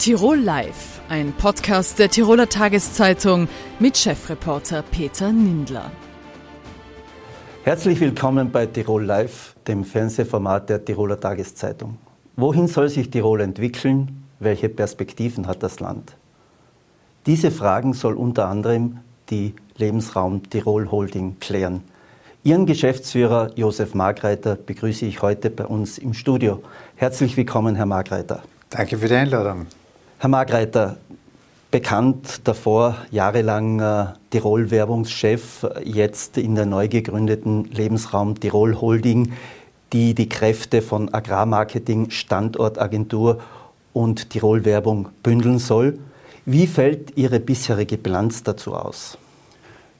Tirol Live, ein Podcast der Tiroler Tageszeitung mit Chefreporter Peter Nindler. Herzlich willkommen bei Tirol Live, dem Fernsehformat der Tiroler Tageszeitung. Wohin soll sich Tirol entwickeln? Welche Perspektiven hat das Land? Diese Fragen soll unter anderem die Lebensraum Tirol Holding klären. Ihren Geschäftsführer Josef Margreiter begrüße ich heute bei uns im Studio. Herzlich willkommen, Herr Margreiter. Danke für die Einladung. Herr Margreiter, bekannt davor, jahrelang äh, Tirol-Werbungschef, jetzt in der neu gegründeten Lebensraum Tirol Holding, die die Kräfte von Agrarmarketing, Standortagentur und Tirol Werbung bündeln soll. Wie fällt Ihre bisherige Bilanz dazu aus?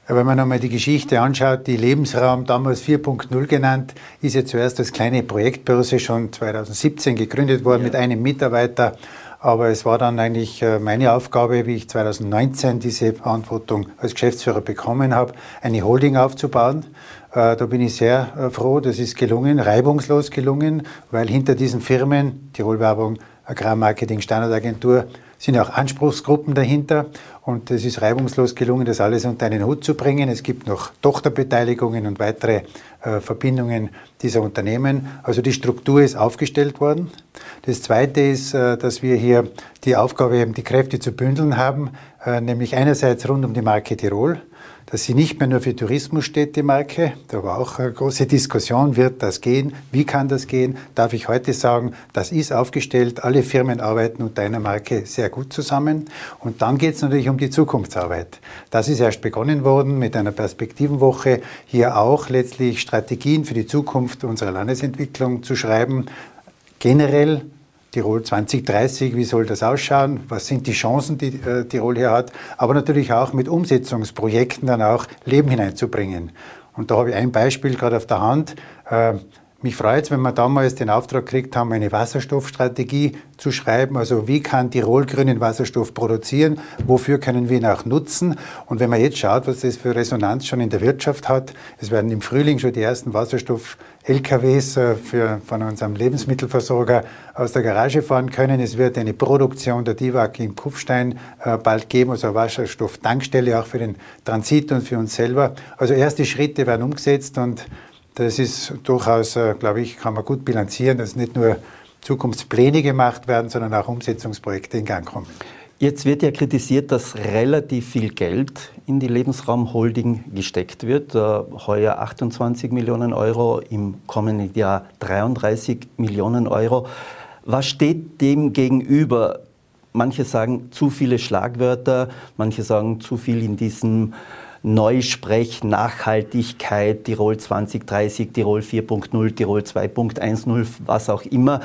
Wenn man einmal die Geschichte anschaut, die Lebensraum, damals 4.0 genannt, ist ja zuerst als kleine Projektbörse schon 2017 gegründet worden ja. mit einem Mitarbeiter aber es war dann eigentlich äh, meine Aufgabe, wie ich 2019 diese Verantwortung als Geschäftsführer bekommen habe, eine Holding aufzubauen. Äh, da bin ich sehr äh, froh, das ist gelungen, reibungslos gelungen, weil hinter diesen Firmen, Tirol Werbung, Agrarmarketing, Standardagentur, sind auch Anspruchsgruppen dahinter und es ist reibungslos gelungen, das alles unter einen Hut zu bringen. Es gibt noch Tochterbeteiligungen und weitere äh, Verbindungen dieser Unternehmen. Also die Struktur ist aufgestellt worden. Das Zweite ist, äh, dass wir hier die Aufgabe haben, die Kräfte zu bündeln haben, äh, nämlich einerseits rund um die Marke Tirol dass sie nicht mehr nur für Tourismus steht, die Marke. Da war auch eine große Diskussion, wird das gehen? Wie kann das gehen? Darf ich heute sagen, das ist aufgestellt. Alle Firmen arbeiten unter einer Marke sehr gut zusammen. Und dann geht es natürlich um die Zukunftsarbeit. Das ist erst begonnen worden mit einer Perspektivenwoche, hier auch letztlich Strategien für die Zukunft unserer Landesentwicklung zu schreiben. Generell Tirol 2030, wie soll das ausschauen? Was sind die Chancen, die äh, Tirol hier hat? Aber natürlich auch mit Umsetzungsprojekten dann auch Leben hineinzubringen. Und da habe ich ein Beispiel gerade auf der Hand. Äh, mich freut es, wenn wir damals den Auftrag gekriegt haben, eine Wasserstoffstrategie zu schreiben. Also wie kann Tirol grünen Wasserstoff produzieren? Wofür können wir ihn auch nutzen? Und wenn man jetzt schaut, was das für Resonanz schon in der Wirtschaft hat, es werden im Frühling schon die ersten Wasserstoff-LKWs äh, von unserem Lebensmittelversorger aus der Garage fahren können. Es wird eine Produktion der DIVAG in Kufstein äh, bald geben, also eine Wasserstoff-Tankstelle auch für den Transit und für uns selber. Also erste Schritte werden umgesetzt und das ist durchaus, äh, glaube ich, kann man gut bilanzieren, dass nicht nur Zukunftspläne gemacht werden, sondern auch Umsetzungsprojekte in Gang kommen. Jetzt wird ja kritisiert, dass relativ viel Geld in die Lebensraumholding gesteckt wird. Äh, heuer 28 Millionen Euro, im kommenden Jahr 33 Millionen Euro. Was steht dem gegenüber? Manche sagen zu viele Schlagwörter, manche sagen zu viel in diesem Neusprech, Nachhaltigkeit, Tirol 2030, Tirol 4.0, Tirol 2.10, was auch immer.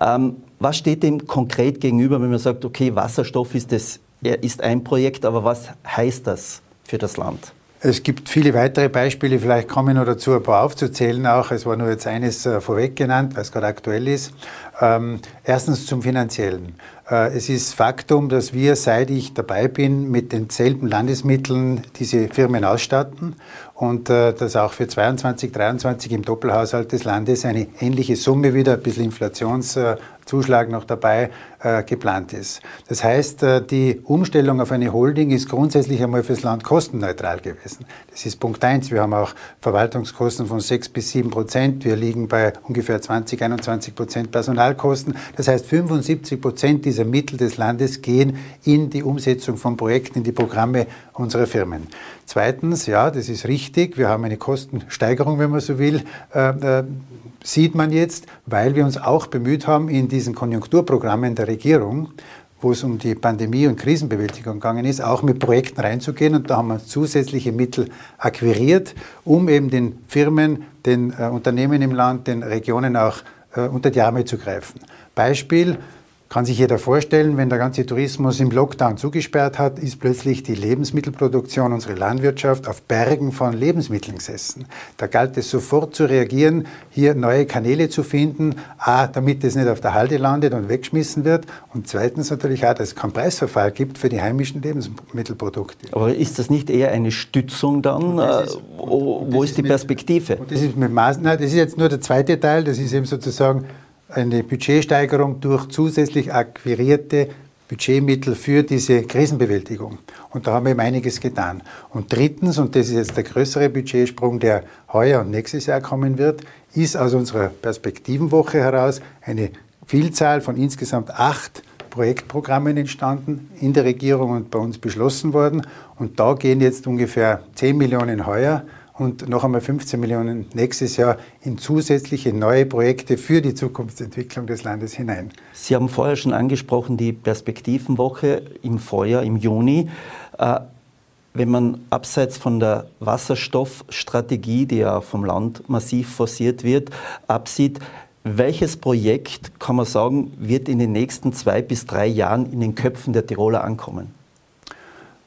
Ähm, was steht dem konkret gegenüber, wenn man sagt, okay, Wasserstoff ist, das, ist ein Projekt, aber was heißt das für das Land? Es gibt viele weitere Beispiele, vielleicht komme ich noch dazu, ein paar aufzuzählen auch. Es war nur jetzt eines äh, vorweg genannt, weil es gerade aktuell ist. Ähm, erstens zum Finanziellen. Äh, es ist Faktum, dass wir, seit ich dabei bin, mit denselben Landesmitteln diese Firmen ausstatten und äh, dass auch für 22, 23 im Doppelhaushalt des Landes eine ähnliche Summe wieder, ein bisschen Inflationszuschlag noch dabei, äh, geplant ist. Das heißt, die Umstellung auf eine Holding ist grundsätzlich einmal fürs Land kostenneutral gewesen. Das ist Punkt eins. Wir haben auch Verwaltungskosten von 6 bis 7 Prozent. Wir liegen bei ungefähr 20, 21 Prozent Personalkosten. Das heißt, 75 Prozent dieser Mittel des Landes gehen in die Umsetzung von Projekten, in die Programme unserer Firmen. Zweitens, ja, das ist richtig, wir haben eine Kostensteigerung, wenn man so will, äh, äh, sieht man jetzt, weil wir uns auch bemüht haben, in diesen Konjunkturprogrammen der Regierung, wo es um die Pandemie- und Krisenbewältigung gegangen ist, auch mit Projekten reinzugehen. Und da haben wir zusätzliche Mittel akquiriert, um eben den Firmen, den äh, Unternehmen im Land, den Regionen auch äh, unter die Arme zu greifen. Beispiel, kann sich jeder vorstellen, wenn der ganze Tourismus im Lockdown zugesperrt hat, ist plötzlich die Lebensmittelproduktion, unsere Landwirtschaft auf Bergen von Lebensmitteln gesessen. Da galt es sofort zu reagieren, hier neue Kanäle zu finden, a, damit es nicht auf der Halde landet und weggeschmissen wird und zweitens natürlich auch, dass es keinen Preisverfall gibt für die heimischen Lebensmittelprodukte. Aber ist das nicht eher eine Stützung dann? Ist, wo, wo ist, ist die Perspektive? Mit, das, ist mit Maß, nein, das ist jetzt nur der zweite Teil, das ist eben sozusagen eine Budgetsteigerung durch zusätzlich akquirierte Budgetmittel für diese Krisenbewältigung. Und da haben wir eben einiges getan. Und drittens, und das ist jetzt der größere Budgetsprung, der heuer und nächstes Jahr kommen wird, ist aus unserer Perspektivenwoche heraus eine Vielzahl von insgesamt acht Projektprogrammen entstanden, in der Regierung und bei uns beschlossen worden. Und da gehen jetzt ungefähr 10 Millionen heuer und noch einmal 15 Millionen nächstes Jahr in zusätzliche neue Projekte für die Zukunftsentwicklung des Landes hinein. Sie haben vorher schon angesprochen, die Perspektivenwoche im Vorjahr, im Juni. Äh, wenn man abseits von der Wasserstoffstrategie, die ja vom Land massiv forciert wird, absieht, welches Projekt, kann man sagen, wird in den nächsten zwei bis drei Jahren in den Köpfen der Tiroler ankommen?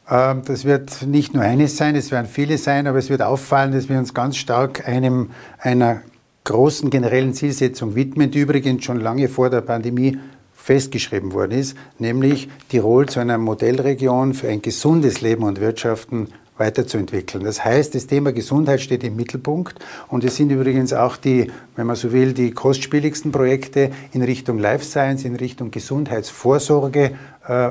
Ähm, das wird nicht nur eines sein, es werden viele sein, aber es wird auffallen, dass wir uns ganz stark einem, einer großen generellen Zielsetzung widmen, die übrigens schon lange vor der Pandemie festgeschrieben worden ist, nämlich Tirol zu einer Modellregion für ein gesundes Leben und Wirtschaften weiterzuentwickeln. Das heißt, das Thema Gesundheit steht im Mittelpunkt und es sind übrigens auch die, wenn man so will, die kostspieligsten Projekte in Richtung Life Science, in Richtung Gesundheitsvorsorge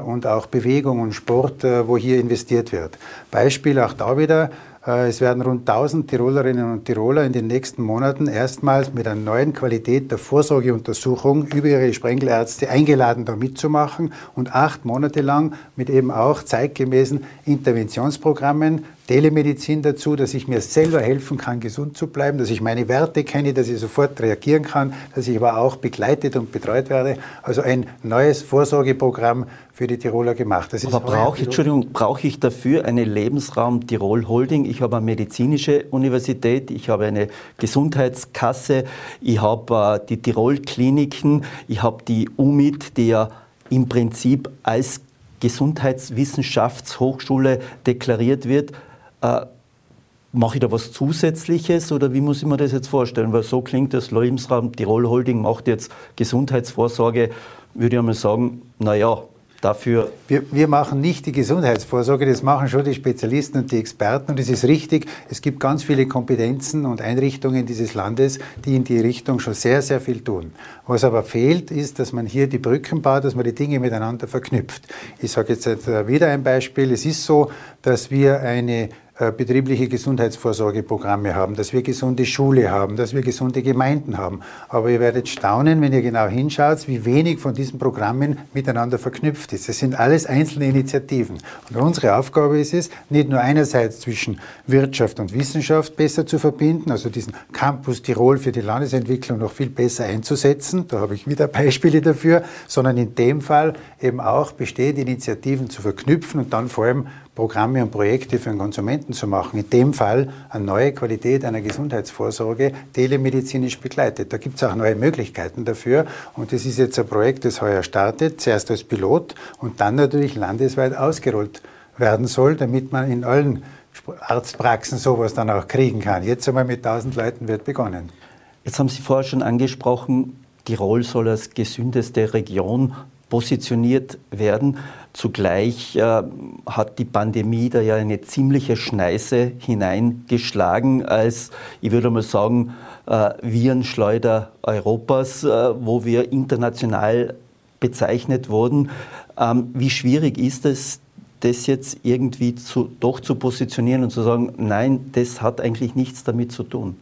und auch Bewegung und Sport, äh, wo hier investiert wird. Beispiel auch da wieder, äh, es werden rund 1000 Tirolerinnen und Tiroler in den nächsten Monaten erstmals mit einer neuen Qualität der Vorsorgeuntersuchung über ihre Sprengelärzte eingeladen, da mitzumachen und acht Monate lang mit eben auch zeitgemäßen Interventionsprogrammen Telemedizin dazu, dass ich mir selber helfen kann, gesund zu bleiben, dass ich meine Werte kenne, dass ich sofort reagieren kann, dass ich aber auch begleitet und betreut werde. Also ein neues Vorsorgeprogramm für die Tiroler gemacht. Das aber brauche ich, Entschuldigung, brauche ich dafür eine Lebensraum Tirol Holding? Ich habe eine medizinische Universität, ich habe eine Gesundheitskasse, ich habe äh, die Tirol Kliniken, ich habe die UMIT, die ja im Prinzip als Gesundheitswissenschaftshochschule deklariert wird. Äh, mache ich da was Zusätzliches oder wie muss ich mir das jetzt vorstellen? Weil so klingt das Lebensraum Tirol Holding macht jetzt Gesundheitsvorsorge, würde ich einmal sagen, naja, dafür. Wir, wir, machen nicht die Gesundheitsvorsorge, das machen schon die Spezialisten und die Experten. Und es ist richtig, es gibt ganz viele Kompetenzen und Einrichtungen dieses Landes, die in die Richtung schon sehr, sehr viel tun. Was aber fehlt, ist, dass man hier die Brücken baut, dass man die Dinge miteinander verknüpft. Ich sage jetzt wieder ein Beispiel. Es ist so, dass wir eine äh, betriebliche Gesundheitsvorsorgeprogramme haben, dass wir gesunde Schule haben, dass wir gesunde Gemeinden haben. Aber ihr werdet staunen, wenn ihr genau hinschaut, wie wenig von diesen Programmen miteinander verknüpft ist. Das sind alles einzelne Initiativen. Und unsere Aufgabe ist es, nicht nur einerseits zwischen Wirtschaft und Wissenschaft besser zu verbinden, also diesen Campus Tirol für die Landesentwicklung noch viel besser einzusetzen, da habe ich wieder Beispiele dafür, sondern in dem Fall eben auch bestehende Initiativen zu verknüpfen und dann vor allem Programme und Projekte für den Konsumenten zu machen. In dem Fall eine neue Qualität einer Gesundheitsvorsorge telemedizinisch begleitet. Da gibt es auch neue Möglichkeiten dafür. Und das ist jetzt ein Projekt, das heuer startet, zuerst als Pilot und dann natürlich landesweit ausgerollt werden soll, damit man in allen Arztpraxen sowas dann auch kriegen kann. Jetzt einmal mit 1000 Leuten wird begonnen. Jetzt haben Sie vorher schon angesprochen, Tirol soll als gesündeste Region positioniert werden. Zugleich äh, hat die Pandemie da ja eine ziemliche Schneise hineingeschlagen als, ich würde mal sagen, äh, Virenschleuder Europas, äh, wo wir international bezeichnet wurden. Ähm, wie schwierig ist es, das jetzt irgendwie zu, doch zu positionieren und zu sagen, nein, das hat eigentlich nichts damit zu tun?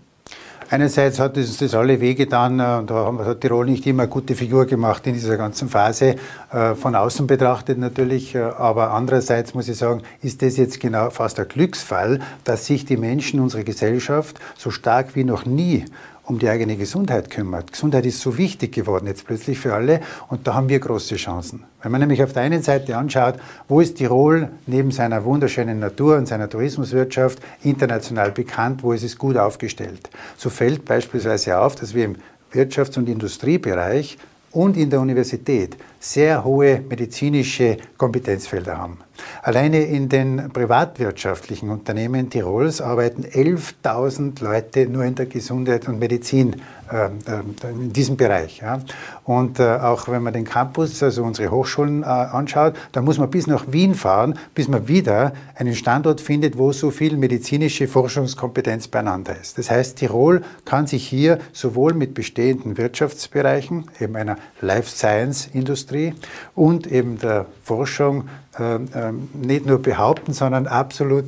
Einerseits hat uns das alle wehgetan äh, und da hat Tirol nicht immer gute Figur gemacht in dieser ganzen Phase, äh, von außen betrachtet natürlich. Äh, aber andererseits muss ich sagen, ist das jetzt genau fast ein Glücksfall, dass sich die Menschen, unsere Gesellschaft so stark wie noch nie um die eigene Gesundheit kümmert. Gesundheit ist so wichtig geworden jetzt plötzlich für alle und da haben wir große Chancen. Wenn man nämlich auf der einen Seite anschaut, wo ist Tirol neben seiner wunderschönen Natur und seiner Tourismuswirtschaft international bekannt, wo ist es gut aufgestellt, so fällt beispielsweise auf, dass wir im Wirtschafts- und Industriebereich und in der Universität sehr hohe medizinische Kompetenzfelder haben. Alleine in den privatwirtschaftlichen Unternehmen Tirols arbeiten 11.000 Leute nur in der Gesundheit und Medizin äh, äh, in diesem Bereich. Und äh, auch wenn man den Campus, also unsere Hochschulen äh, anschaut, da muss man bis nach Wien fahren, bis man wieder einen Standort findet, wo so viel medizinische Forschungskompetenz beieinander ist. Das heißt, Tirol kann sich hier sowohl mit bestehenden Wirtschaftsbereichen, eben einer Life Science Industrie und eben der Forschung äh, ähm, nicht nur behaupten, sondern absolut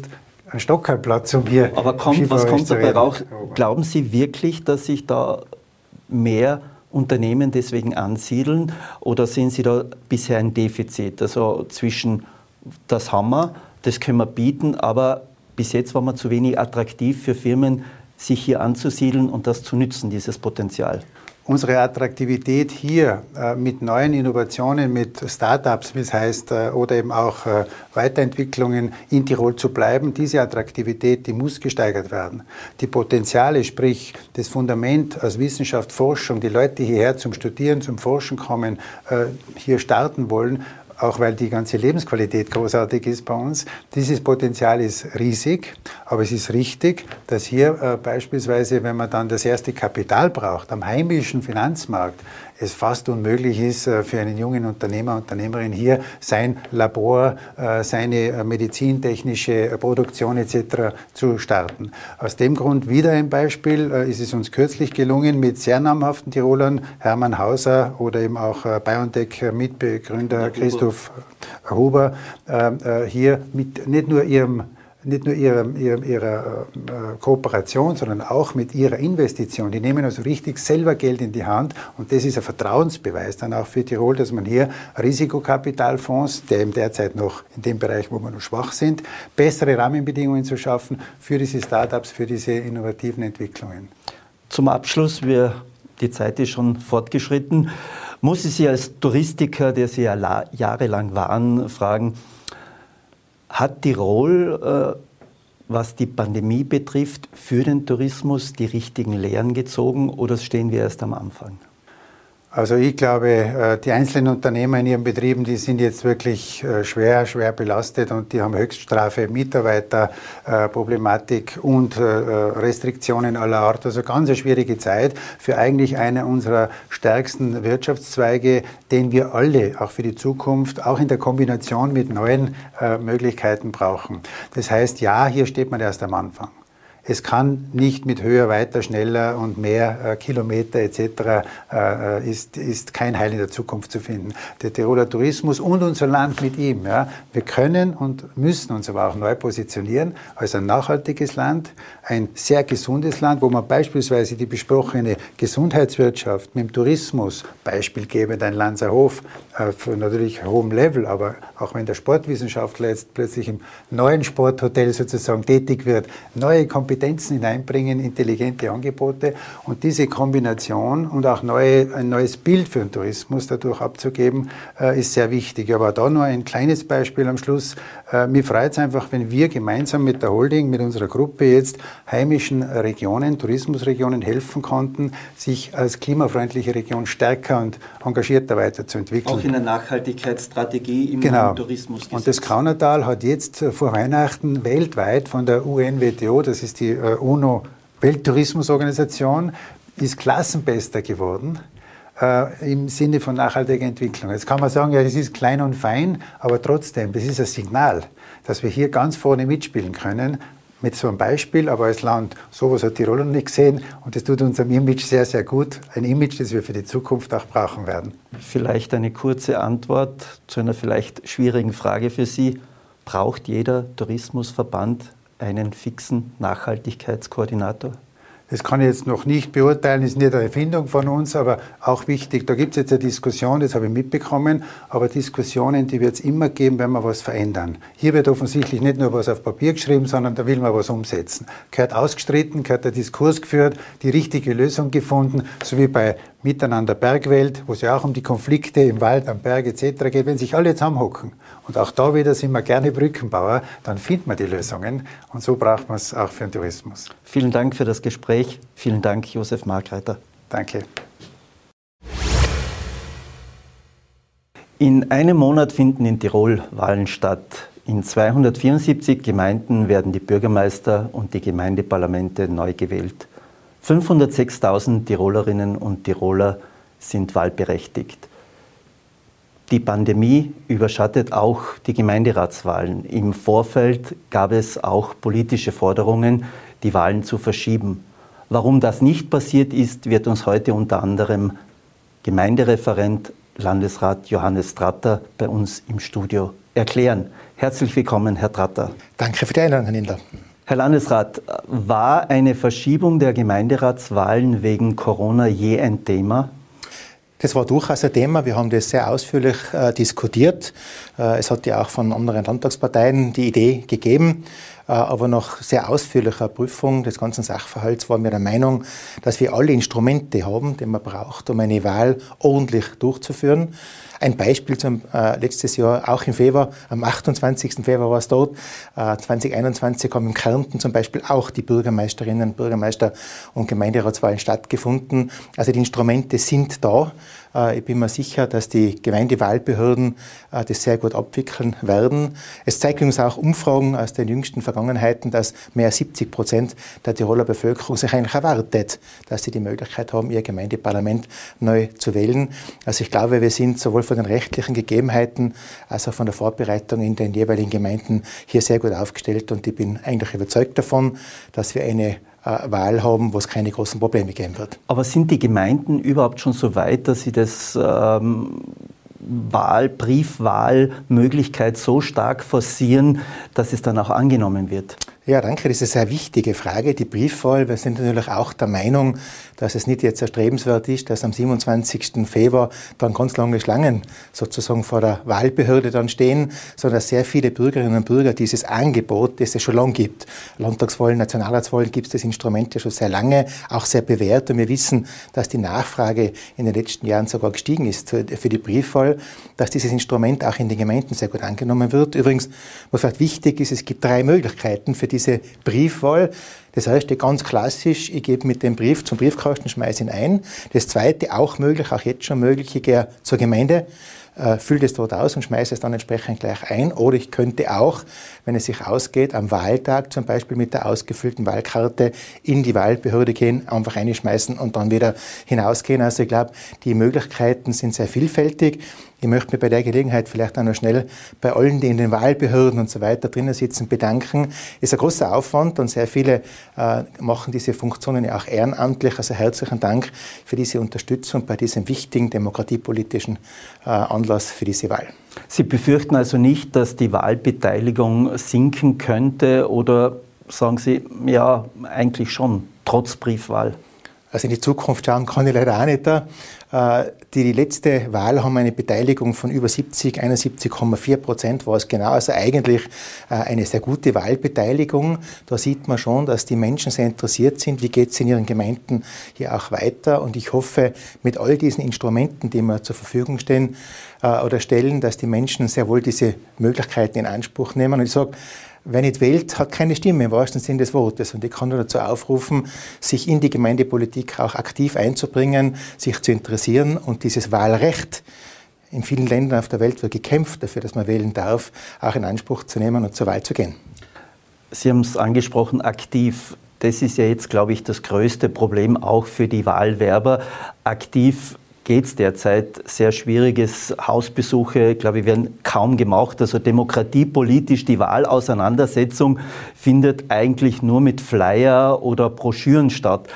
ein Stockerplatz um hier. Aber kommt, was kommt dabei raus? Glauben Sie wirklich, dass sich da mehr Unternehmen deswegen ansiedeln oder sehen Sie da bisher ein Defizit? Also zwischen das Hammer, das können wir bieten, aber bis jetzt war man zu wenig attraktiv für Firmen, sich hier anzusiedeln und das zu nützen, dieses Potenzial unsere Attraktivität hier äh, mit neuen Innovationen, mit Startups, wie es heißt, äh, oder eben auch äh, Weiterentwicklungen in Tirol zu bleiben, diese Attraktivität, die muss gesteigert werden. Die Potenziale, sprich das Fundament aus Wissenschaft, Forschung, die Leute, hierher zum Studieren, zum Forschen kommen, hier starten wollen, auch weil die ganze Lebensqualität großartig ist bei uns. Dieses Potenzial ist riesig, aber es ist richtig, dass hier äh, beispielsweise, wenn man dann das erste Kapital braucht, am heimischen Finanzmarkt, es fast unmöglich ist äh, für einen jungen Unternehmer, Unternehmerin hier sein Labor, äh, seine äh, medizintechnische Produktion etc. zu starten. Aus dem Grund wieder ein Beispiel, ist es uns kürzlich gelungen, mit sehr namhaften Tirolern, Hermann Hauser oder eben auch BioNTech-Mitbegründer Christoph Huber, hier mit nicht nur ihrem nicht nur ihrer, ihrer, ihrer äh, Kooperation, sondern auch mit ihrer Investition. Die nehmen also richtig selber Geld in die Hand und das ist ein Vertrauensbeweis dann auch für Tirol, dass man hier Risikokapitalfonds, der eben derzeit noch in dem Bereich, wo wir noch schwach sind, bessere Rahmenbedingungen zu schaffen für diese Startups, für diese innovativen Entwicklungen. Zum Abschluss, wir, die Zeit ist schon fortgeschritten, muss ich Sie als Touristiker, der Sie ja jahrelang waren, fragen, hat Tirol, äh, was die Pandemie betrifft, für den Tourismus die richtigen Lehren gezogen oder stehen wir erst am Anfang? Also ich glaube, äh, die einzelnen Unternehmer in ihren Betrieben, die sind jetzt wirklich äh, schwer, schwer belastet und die haben Höchststrafe, Mitarbeiterproblematik äh, und Restriktionen aller Art. Also ganz eine schwierige Zeit für eigentlich einer unserer stärksten Wirtschaftszweige, den wir alle auch für die Zukunft, auch in der Kombination mit neuen Möglichkeiten brauchen. Das heißt, ja, hier steht man erst am Anfang. Es kann nicht mit höher, weiter, schneller und mehr äh, Kilometer etc. Äh, ist, ist kein Heil in der Zukunft zu finden. Der Tiroler Tourismus und unser Land mit ihm. Ja, wir können und müssen uns aber auch neu positionieren als ein nachhaltiges Land, ein sehr gesundes Land, wo man beispielsweise die besprochene Gesundheitswirtschaft mit dem Tourismus, beispielgebend ein Lanzerhof, äh, für natürlich hohem Level, aber auch wenn der Sportwissenschaftler jetzt plötzlich im neuen Sporthotel sozusagen tätig wird, neue Kompetenzen hineinbringen, intelligente Angebote und diese Kombination und auch neue, ein neues Bild für den Tourismus dadurch abzugeben, äh, ist sehr wichtig. Aber da nur ein kleines Beispiel am Schluss. Äh, mir freut es einfach, wenn wir gemeinsam mit der Holding, mit unserer Gruppe jetzt heimischen Regionen, Tourismusregionen helfen konnten, sich als klimafreundliche Region stärker und engagierter weiterzuentwickeln. Auch in der Nachhaltigkeitsstrategie im genau. Tourismus. Und das Kaunertal hat jetzt vor Weihnachten weltweit von der UNWTO, das ist die äh, UNO-Welttourismusorganisation ist Klassenbester geworden äh, im Sinne von nachhaltiger Entwicklung. Jetzt kann man sagen, ja, das ist klein und fein, aber trotzdem, das ist ein Signal, dass wir hier ganz vorne mitspielen können. Mit so einem Beispiel, aber als Land, sowas hat Tirol noch nicht gesehen und das tut unserem Image sehr, sehr gut. Ein Image, das wir für die Zukunft auch brauchen werden. Vielleicht eine kurze Antwort zu einer vielleicht schwierigen Frage für Sie. Braucht jeder Tourismusverband einen fixen Nachhaltigkeitskoordinator? Das kann ich jetzt noch nicht beurteilen, ist nicht eine Erfindung von uns, aber auch wichtig. Da gibt es jetzt eine Diskussion, das habe ich mitbekommen, aber Diskussionen, die wird es immer geben, wenn wir was verändern. Hier wird offensichtlich nicht nur was auf Papier geschrieben, sondern da will man was umsetzen. Gehört ausgestritten, gehört der Diskurs geführt, die richtige Lösung gefunden, so wie bei Miteinander Bergwelt, wo es ja auch um die Konflikte im Wald, am Berg etc. geht. Wenn sich alle zusammenhocken und auch da wieder sind wir gerne Brückenbauer, dann findet man die Lösungen und so braucht man es auch für den Tourismus. Vielen Dank für das Gespräch. Vielen Dank, Josef Markreiter. Danke. In einem Monat finden in Tirol Wahlen statt. In 274 Gemeinden werden die Bürgermeister und die Gemeindeparlamente neu gewählt. 506.000 Tirolerinnen und Tiroler sind wahlberechtigt. Die Pandemie überschattet auch die Gemeinderatswahlen. Im Vorfeld gab es auch politische Forderungen, die Wahlen zu verschieben. Warum das nicht passiert ist, wird uns heute unter anderem Gemeindereferent Landesrat Johannes Tratter bei uns im Studio erklären. Herzlich willkommen, Herr Tratter. Danke für die Einladung, Herr Nindler. Herr Landesrat, war eine Verschiebung der Gemeinderatswahlen wegen Corona je ein Thema? Das war durchaus ein Thema. Wir haben das sehr ausführlich äh, diskutiert. Äh, es hat ja auch von anderen Landtagsparteien die Idee gegeben. Äh, aber nach sehr ausführlicher Prüfung des ganzen Sachverhalts waren wir der Meinung, dass wir alle Instrumente haben, die man braucht, um eine Wahl ordentlich durchzuführen. Ein Beispiel zum äh, letztes Jahr, auch im Februar, am 28. Februar war es dort. Äh, 2021 haben im Kärnten zum Beispiel auch die Bürgermeisterinnen, Bürgermeister und Gemeinderatswahlen stattgefunden. Also die Instrumente sind da. Äh, ich bin mir sicher, dass die Gemeindewahlbehörden äh, das sehr gut abwickeln werden. Es zeigen uns auch Umfragen aus den jüngsten Vergangenheiten, dass mehr als 70 Prozent der Tiroler Bevölkerung sich eigentlich erwartet, dass sie die Möglichkeit haben, ihr Gemeindeparlament neu zu wählen. Also ich glaube, wir sind sowohl von den rechtlichen Gegebenheiten als auch von der Vorbereitung in den jeweiligen Gemeinden hier sehr gut aufgestellt und ich bin eigentlich überzeugt davon, dass wir eine Wahl haben, wo es keine großen Probleme geben wird. Aber sind die Gemeinden überhaupt schon so weit, dass sie das ähm, Wahl, Briefwahlmöglichkeit so stark forcieren, dass es dann auch angenommen wird? Ja, danke. Das ist eine sehr wichtige Frage. Die Briefwahl, wir sind natürlich auch der Meinung, dass es nicht jetzt erstrebenswert ist, dass am 27. Februar dann ganz lange Schlangen sozusagen vor der Wahlbehörde dann stehen, sondern dass sehr viele Bürgerinnen und Bürger dieses Angebot, das es schon lange gibt, Landtagswahlen, Nationalratswahlen, gibt es das Instrument ja schon sehr lange, auch sehr bewährt. Und wir wissen, dass die Nachfrage in den letzten Jahren sogar gestiegen ist für die Briefwahl, dass dieses Instrument auch in den Gemeinden sehr gut angenommen wird. Übrigens, was vielleicht wichtig ist, es gibt drei Möglichkeiten für die diese Briefwahl. Das heißt, ganz klassisch, ich gebe mit dem Brief zum Briefkasten, schmeiße ihn ein. Das zweite, auch möglich, auch jetzt schon möglich, ich gehe zur Gemeinde, äh, fülle das dort aus und schmeiße es dann entsprechend gleich ein. Oder ich könnte auch, wenn es sich ausgeht, am Wahltag zum Beispiel mit der ausgefüllten Wahlkarte in die Wahlbehörde gehen, einfach einschmeißen und dann wieder hinausgehen. Also ich glaube, die Möglichkeiten sind sehr vielfältig. Ich möchte mich bei der Gelegenheit vielleicht auch noch schnell bei allen, die in den Wahlbehörden und so weiter drinnen sitzen, bedanken. Ist ein großer Aufwand und sehr viele äh, machen diese Funktionen ja auch ehrenamtlich. Also herzlichen Dank für diese Unterstützung bei diesem wichtigen demokratiepolitischen äh, Anlass für diese Wahl. Sie befürchten also nicht, dass die Wahlbeteiligung sinken könnte oder sagen Sie, ja, eigentlich schon, trotz Briefwahl? Also in die Zukunft schauen kann ich leider auch nicht. Da. Äh, die letzte Wahl haben eine Beteiligung von über 70, 71,4 Prozent war es genau. Also eigentlich äh, eine sehr gute Wahlbeteiligung. Da sieht man schon, dass die Menschen sehr interessiert sind. Wie geht es in ihren Gemeinden hier auch weiter? Und ich hoffe, mit all diesen Instrumenten, die wir zur Verfügung stehen äh, oder stellen, dass die Menschen sehr wohl diese Möglichkeiten in Anspruch nehmen. Und ich sage, Wer nicht wählt, hat keine Stimme im wahrsten Sinne des Wortes. Und ich kann nur dazu aufrufen, sich in die Gemeindepolitik auch aktiv einzubringen, sich zu interessieren und dieses Wahlrecht, in vielen Ländern auf der Welt wird gekämpft dafür, dass man wählen darf, auch in Anspruch zu nehmen und zur Wahl zu gehen. Sie haben es angesprochen, aktiv. Das ist ja jetzt, glaube ich, das größte Problem auch für die Wahlwerber. Aktiv geht es derzeit sehr schwieriges Hausbesuche, glaube ich, werden kaum gemacht. Also demokratiepolitisch die Wahlauseinandersetzung findet eigentlich nur mit Flyer oder Broschüren statt.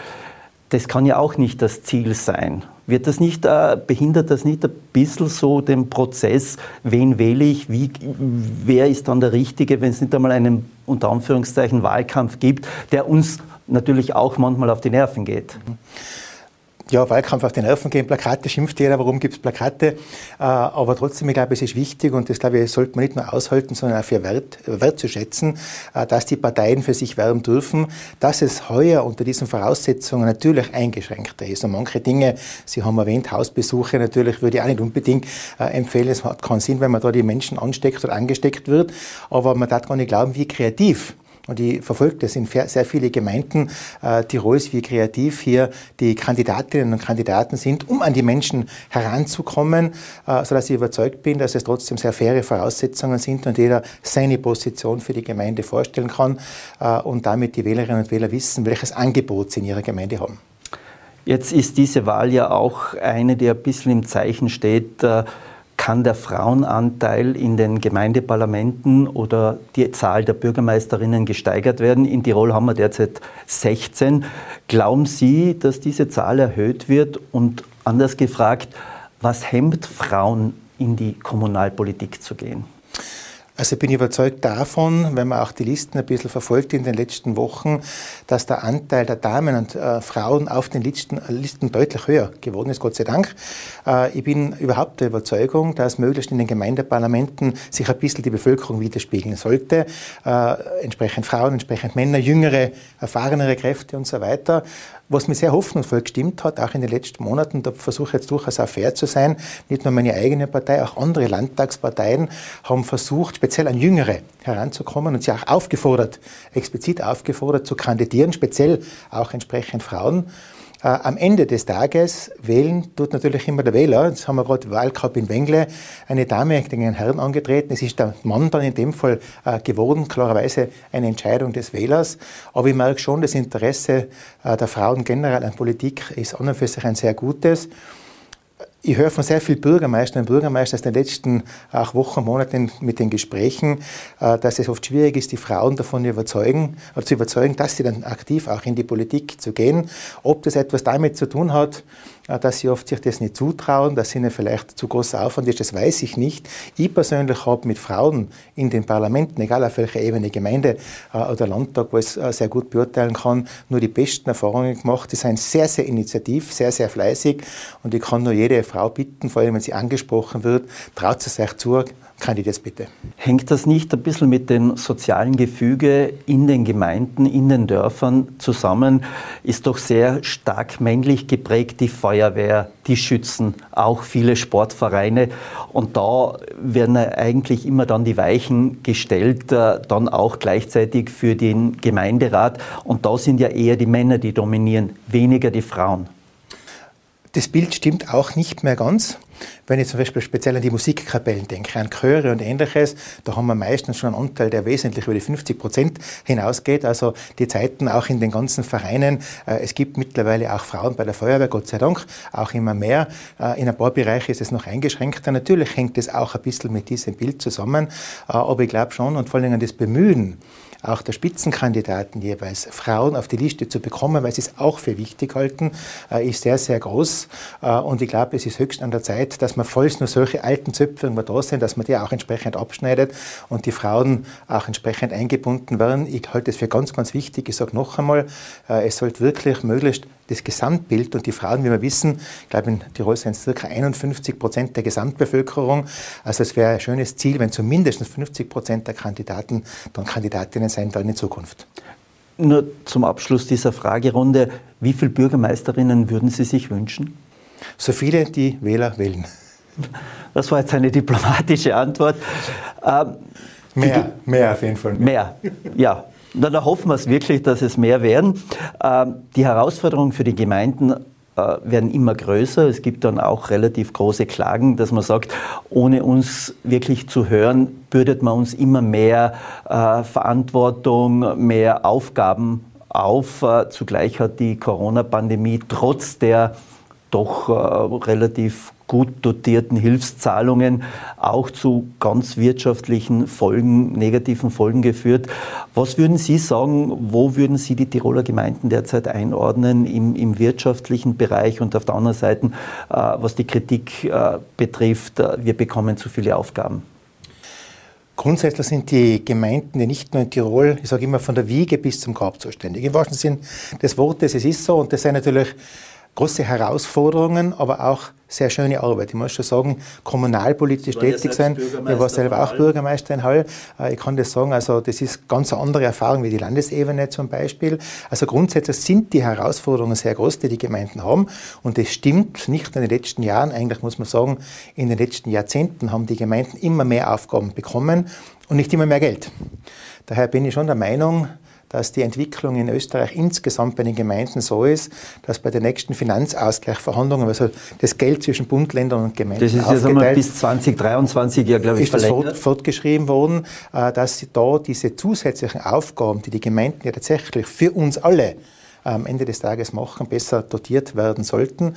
Das kann ja auch nicht das Ziel sein. Wird das nicht, äh, behindert das nicht ein bisschen so den Prozess, wen wähle ich, wie, wer ist dann der Richtige, wenn es nicht einmal einen unter Anführungszeichen Wahlkampf gibt, der uns natürlich auch manchmal auf die Nerven geht? Mhm ja, Wahlkampf auf den Nerven gehen, Plakate schimpft jeder, warum gibt es Plakate? Äh, aber trotzdem, ich glaube, es ist wichtig und das, glaube ich, sollte man nicht nur aushalten, sondern auch für Wert, wertzuschätzen, äh, dass die Parteien für sich werben dürfen, dass es heuer unter diesen Voraussetzungen natürlich eingeschränkter ist. Und manche Dinge, Sie haben erwähnt, Hausbesuche natürlich würde ich auch nicht unbedingt äh, empfehlen. Es hat keinen Sinn, wenn man da die Menschen ansteckt oder angesteckt wird. Aber man darf gar nicht glauben, wie kreativ und ich verfolge das in sehr viele Gemeinden äh, Tirols, wie kreativ hier die Kandidatinnen und Kandidaten sind, um an die Menschen heranzukommen, äh, sodass ich überzeugt bin, dass es trotzdem sehr faire Voraussetzungen sind und jeder seine Position für die Gemeinde vorstellen kann äh, und damit die Wählerinnen und Wähler wissen, welches Angebot sie in ihrer Gemeinde haben. Jetzt ist diese Wahl ja auch eine, die ein bisschen im Zeichen steht, äh, kann der Frauenanteil in den Gemeindeparlamenten oder die Zahl der Bürgermeisterinnen gesteigert werden. In Tirol haben wir derzeit 16. Glauben Sie, dass diese Zahl erhöht wird? Und anders gefragt, was hemmt Frauen in die Kommunalpolitik zu gehen? Also bin ich überzeugt davon, wenn man auch die Listen ein bisschen verfolgt in den letzten Wochen, dass der Anteil der Damen und äh, Frauen auf den Listen, Listen, deutlich höher geworden ist, Gott sei Dank. Äh, ich bin überhaupt der Überzeugung, dass möglichst in den Gemeindeparlamenten sich ein bisschen die Bevölkerung widerspiegeln sollte. Äh, entsprechend Frauen, entsprechend Männer, jüngere, erfahrenere Kräfte und so weiter. Was mir sehr hoffnungsvoll gestimmt hat, auch in den letzten Monaten, da versuche ich jetzt durchaus auch fair zu sein, nicht nur meine eigene Partei, auch andere Landtagsparteien haben versucht, speziell an Jüngere heranzukommen und sie auch aufgefordert, explizit aufgefordert zu kandidieren, speziell auch entsprechend Frauen. Äh, am Ende des Tages wählen tut natürlich immer der Wähler. Jetzt haben wir gerade Wahl gehabt in Wengle. Eine Dame gegen einen Herrn angetreten. Es ist der Mann dann in dem Fall äh, geworden. Klarerweise eine Entscheidung des Wählers. Aber ich merke schon, das Interesse äh, der Frauen generell an Politik ist an und für sich ein sehr gutes. Ich höre von sehr vielen Bürgermeistern und Bürgermeistern aus den letzten auch Wochen, Monaten mit den Gesprächen, äh, dass es oft schwierig ist, die Frauen davon überzeugen, oder zu überzeugen, dass sie dann aktiv auch in die Politik zu gehen. Ob das etwas damit zu tun hat, dass sie oft sich das nicht zutrauen, dass ihnen vielleicht zu großer Aufwand ist, das weiß ich nicht. Ich persönlich habe mit Frauen in den Parlamenten, egal auf welcher Ebene, Gemeinde äh, oder Landtag, wo ich es sehr gut beurteilen kann, nur die besten Erfahrungen gemacht. Die sind sehr, sehr initiativ, sehr, sehr fleißig und ich kann nur jede Frau bitten, vor allem wenn sie angesprochen wird, traut sie sich zu, Kandidat bitte. Hängt das nicht ein bisschen mit dem sozialen Gefüge in den Gemeinden, in den Dörfern zusammen? Ist doch sehr stark männlich geprägt, die Feuerwehr, die Schützen, auch viele Sportvereine. Und da werden eigentlich immer dann die Weichen gestellt, äh, dann auch gleichzeitig für den Gemeinderat. Und da sind ja eher die Männer, die dominieren, weniger die Frauen. Das Bild stimmt auch nicht mehr ganz. Wenn ich zum Beispiel speziell an die Musikkapellen denke, an Chöre und ähnliches, da haben wir meistens schon einen Anteil, der wesentlich über die 50 Prozent hinausgeht. Also die Zeiten auch in den ganzen Vereinen. Äh, es gibt mittlerweile auch Frauen bei der Feuerwehr, Gott sei Dank, auch immer mehr. Äh, in ein paar Bereichen ist es noch eingeschränkter. Natürlich hängt es auch ein bisschen mit diesem Bild zusammen. Äh, aber ich glaube schon und vor allem das Bemühen, auch der Spitzenkandidaten jeweils Frauen auf die Liste zu bekommen, weil sie es auch für wichtig halten, äh, ist sehr, sehr groß. Äh, und ich glaube, es ist höchst an der Zeit, dass man, falls nur solche alten Zöpfe irgendwo da sind, dass man die auch entsprechend abschneidet und die Frauen auch entsprechend eingebunden werden. Ich halte es für ganz, ganz wichtig. Ich sage noch einmal, äh, es sollte wirklich möglichst das Gesamtbild und die Frauen, wie wir wissen, ich glaube in Tirol sind es ca. 51 Prozent der Gesamtbevölkerung. Also es wäre ein schönes Ziel, wenn zumindest 50 Prozent der Kandidaten dann Kandidatinnen sein werden in Zukunft. Nur zum Abschluss dieser Fragerunde, wie viele Bürgermeisterinnen würden Sie sich wünschen? So viele, die Wähler wählen. Das war jetzt eine diplomatische Antwort. Ähm, mehr, mehr auf jeden Fall. Mehr, ja. Na, da hoffen wir es wirklich, dass es mehr werden. Ähm, die Herausforderungen für die Gemeinden äh, werden immer größer. Es gibt dann auch relativ große Klagen, dass man sagt, ohne uns wirklich zu hören, bürdet man uns immer mehr äh, Verantwortung, mehr Aufgaben auf. Äh, zugleich hat die Corona-Pandemie trotz der doch relativ gut dotierten Hilfszahlungen auch zu ganz wirtschaftlichen Folgen, negativen Folgen geführt. Was würden Sie sagen, wo würden Sie die Tiroler Gemeinden derzeit einordnen im, im wirtschaftlichen Bereich und auf der anderen Seite, äh, was die Kritik äh, betrifft, äh, wir bekommen zu viele Aufgaben? Grundsätzlich sind die Gemeinden nicht nur in Tirol, ich sage immer von der Wiege bis zum Grab zuständig. Im wahrsten Sinn des Wortes, es ist so und das sind natürlich große Herausforderungen, aber auch sehr schöne Arbeit. Ich muss schon sagen, kommunalpolitisch tätig sein. Ich war selber auch Bürgermeister in Hall. Äh, ich kann das sagen, also das ist ganz eine andere Erfahrung wie die Landesebene zum Beispiel. Also grundsätzlich sind die Herausforderungen sehr groß, die die Gemeinden haben. Und das stimmt nicht in den letzten Jahren. Eigentlich muss man sagen, in den letzten Jahrzehnten haben die Gemeinden immer mehr Aufgaben bekommen und nicht immer mehr Geld. Daher bin ich schon der Meinung, dass die Entwicklung in Österreich insgesamt bei den Gemeinden so ist, dass bei den nächsten Finanzausgleichsverhandlungen, also das Geld zwischen Bund, Ländern und Gemeinden Das ist jetzt einmal bis 2023 ja, glaube ich, ist verlängert. das fortgeschrieben worden, äh, dass da diese zusätzlichen Aufgaben, die die Gemeinden ja tatsächlich für uns alle am Ende des Tages machen, besser dotiert werden sollten.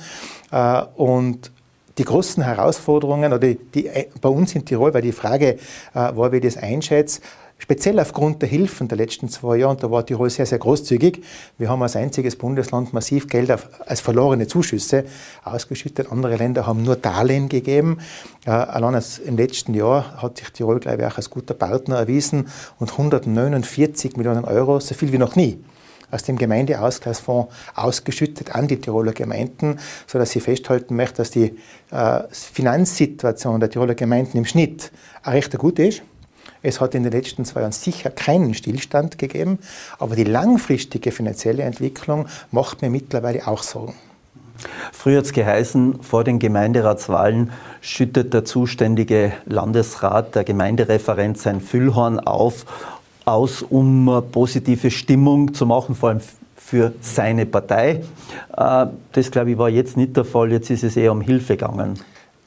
Äh, und die großen Herausforderungen, oder die, die, äh, bei uns in Tirol, weil die Frage war, wie ich das einschätze, Speziell aufgrund der Hilfen der letzten zwei Jahre, da war Tirol sehr, sehr großzügig. Wir haben als einziges Bundesland massiv Geld auf, als verlorene Zuschüsse ausgeschüttet. Andere Länder haben nur Darlehen gegeben. Äh, allein im letzten Jahr hat sich Tirol, glaube ich, auch als guter Partner erwiesen und 149 Millionen Euro, so viel wie noch nie, aus dem Gemeindeausgleichsfonds ausgeschüttet an die Tiroler Gemeinden, sodass sie festhalten möchte, dass die äh, Finanzsituation der Tiroler Gemeinden im Schnitt recht gut ist. Es hat in den letzten zwei Jahren sicher keinen Stillstand gegeben, aber die langfristige finanzielle Entwicklung macht mir mittlerweile auch Sorgen. Früher hat es geheißen, vor den Gemeinderatswahlen schüttet der zuständige Landesrat, der Gemeindereferent, sein Füllhorn auf, aus, um positive Stimmung zu machen, vor allem für seine Partei. Äh, das, glaube ich, war jetzt nicht der Fall. Jetzt ist es eher um Hilfe gegangen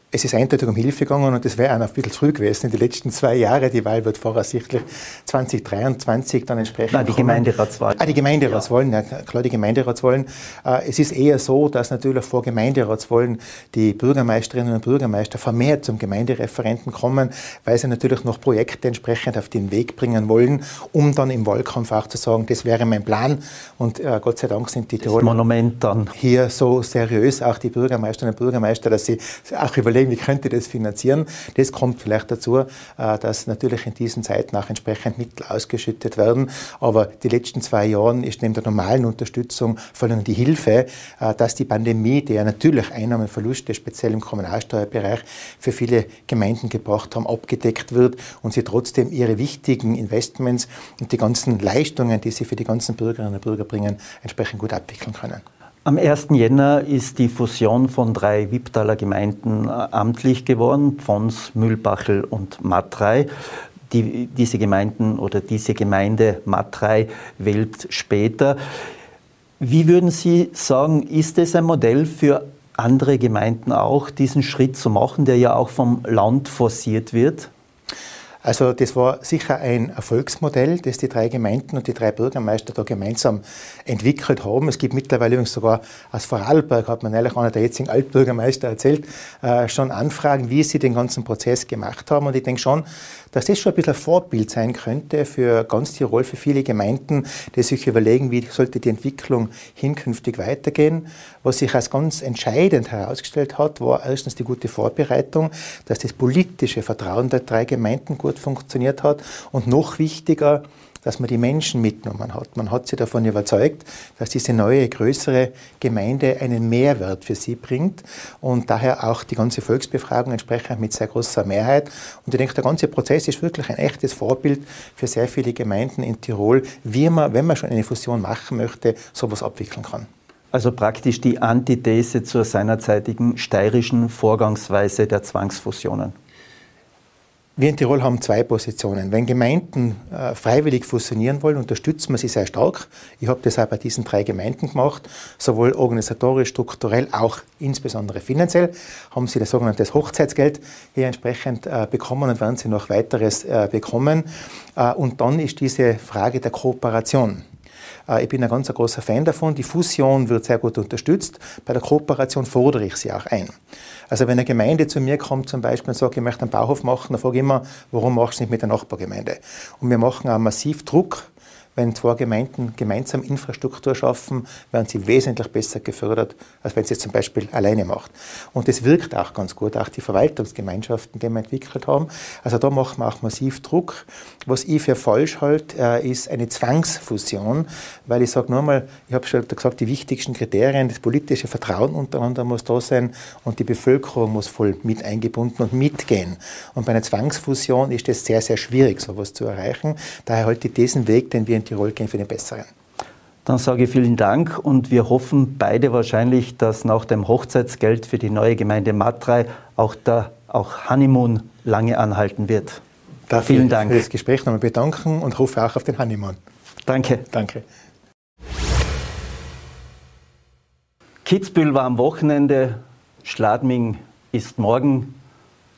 es ist eindeutig um Hilfe gegangen und das wäre auch noch ein bisschen früh gewesen in den letzten zwei Jahren. Die Wahl wird voraussichtlich 2023 dann entsprechend. Nein, die kommen. Gemeinderatswahlen. Ah, die Gemeinderatswahlen, ja. ja. klar, die Gemeinderatswahlen. Äh, es ist eher so, dass natürlich vor Gemeinderatswahlen die Bürgermeisterinnen und Bürgermeister vermehrt zum Gemeindereferenten kommen, weil sie natürlich noch Projekte entsprechend auf den Weg bringen wollen, um dann im Wahlkampf auch zu sagen, das wäre mein Plan. Und äh, Gott sei Dank sind die Tiroler Monument dann. hier so seriös, auch die Bürgermeisterinnen und Bürgermeister, dass sie auch überlegen, überlegen, wie könnte das finanzieren. Das kommt vielleicht dazu, äh, dass natürlich in diesen Zeiten auch entsprechend Mittel ausgeschüttet werden. Aber die letzten zwei Jahre ist neben der normalen Unterstützung vor allem die Hilfe, äh, dass die Pandemie, die ja natürlich Einnahmenverluste speziell im Kommunalsteuerbereich für viele Gemeinden gebracht haben, abgedeckt wird und sie trotzdem ihre wichtigen Investments und die ganzen Leistungen, die sie für die ganzen Bürgerinnen und Bürger bringen, entsprechend gut abwickeln können. Am 1. Jänner ist die Fusion von drei Wipptaler Gemeinden äh, amtlich geworden, Pfons, Mühlbachel und Matrei. Die, diese Gemeinden oder diese Gemeinde Matrei wählt später. Wie würden Sie sagen, ist es ein Modell für andere Gemeinden auch, diesen Schritt zu machen, der ja auch vom Land forciert wird? Also das war sicher ein Erfolgsmodell, das die drei Gemeinden und die drei Bürgermeister da gemeinsam entwickelt haben. Es gibt mittlerweile übrigens sogar aus Vorarlberg, hat man ehrlich einer der jetzigen Altbürgermeister erzählt, äh, schon Anfragen, wie sie den ganzen Prozess gemacht haben. Und ich denke schon, dass das schon ein bisschen ein Vorbild sein könnte für ganz Tirol, für viele Gemeinden, die sich überlegen, wie sollte die Entwicklung hinkünftig weitergehen. Was sich als ganz entscheidend herausgestellt hat, war erstens die gute Vorbereitung, dass das politische Vertrauen der drei Gemeinden gut funktioniert hat und noch wichtiger, dass man die Menschen mitgenommen hat. Man hat sie davon überzeugt, dass diese neue, größere Gemeinde einen Mehrwert für sie bringt und daher auch die ganze Volksbefragung entsprechend mit sehr großer Mehrheit. Und ich denke, der ganze Prozess ist wirklich ein echtes Vorbild für sehr viele Gemeinden in Tirol, wie man, wenn man schon eine Fusion machen möchte, sowas abwickeln kann. Also praktisch die Antithese zur seinerzeitigen steirischen Vorgangsweise der Zwangsfusionen. Wir in Tirol haben zwei Positionen. Wenn Gemeinden äh, freiwillig fusionieren wollen, unterstützen wir sie sehr stark. Ich habe das auch bei diesen drei Gemeinden gemacht, sowohl organisatorisch, strukturell, auch insbesondere finanziell. Haben sie das sogenannte Hochzeitsgeld hier entsprechend äh, bekommen und werden sie noch weiteres äh, bekommen. Äh, und dann ist diese Frage der Kooperation. Äh, ich bin ein ganz großer Fan davon. Die Fusion wird sehr gut unterstützt. Bei der Kooperation fordere ich sie auch ein. Also wenn eine Gemeinde zu mir kommt zum Beispiel und sagt, ich möchte einen Bauhof machen, dann frage ich immer, warum machst du nicht mit der Nachbargemeinde? Und wir machen auch massiv Druck wenn zwei Gemeinden gemeinsam Infrastruktur schaffen, werden sie wesentlich besser gefördert, als wenn sie es zum Beispiel alleine macht. Und das wirkt auch ganz gut, auch die Verwaltungsgemeinschaften, die wir entwickelt haben. Also da machen wir auch massiv Druck. Was ich für falsch halte, äh, ist eine Zwangsfusion, weil ich sage nochmal, ich habe schon gesagt, die wichtigsten Kriterien, das politische Vertrauen untereinander muss da sein und die Bevölkerung muss voll mit eingebunden und mitgehen. Und bei einer Zwangsfusion ist es sehr, sehr schwierig, sowas zu erreichen. Daher halte ich diesen Weg, den wir Tirol gehen, für den besseren. Dann sage ich vielen Dank und wir hoffen beide wahrscheinlich, dass nach dem Hochzeitsgeld für die neue Gemeinde Matrei auch der auch Honeymoon lange anhalten wird. Darf vielen Dank. für das Gespräch nochmal bedanken und hoffe auch auf den Honeymoon. Danke. Danke. Kitzbühel war am Wochenende, Schladming ist morgen,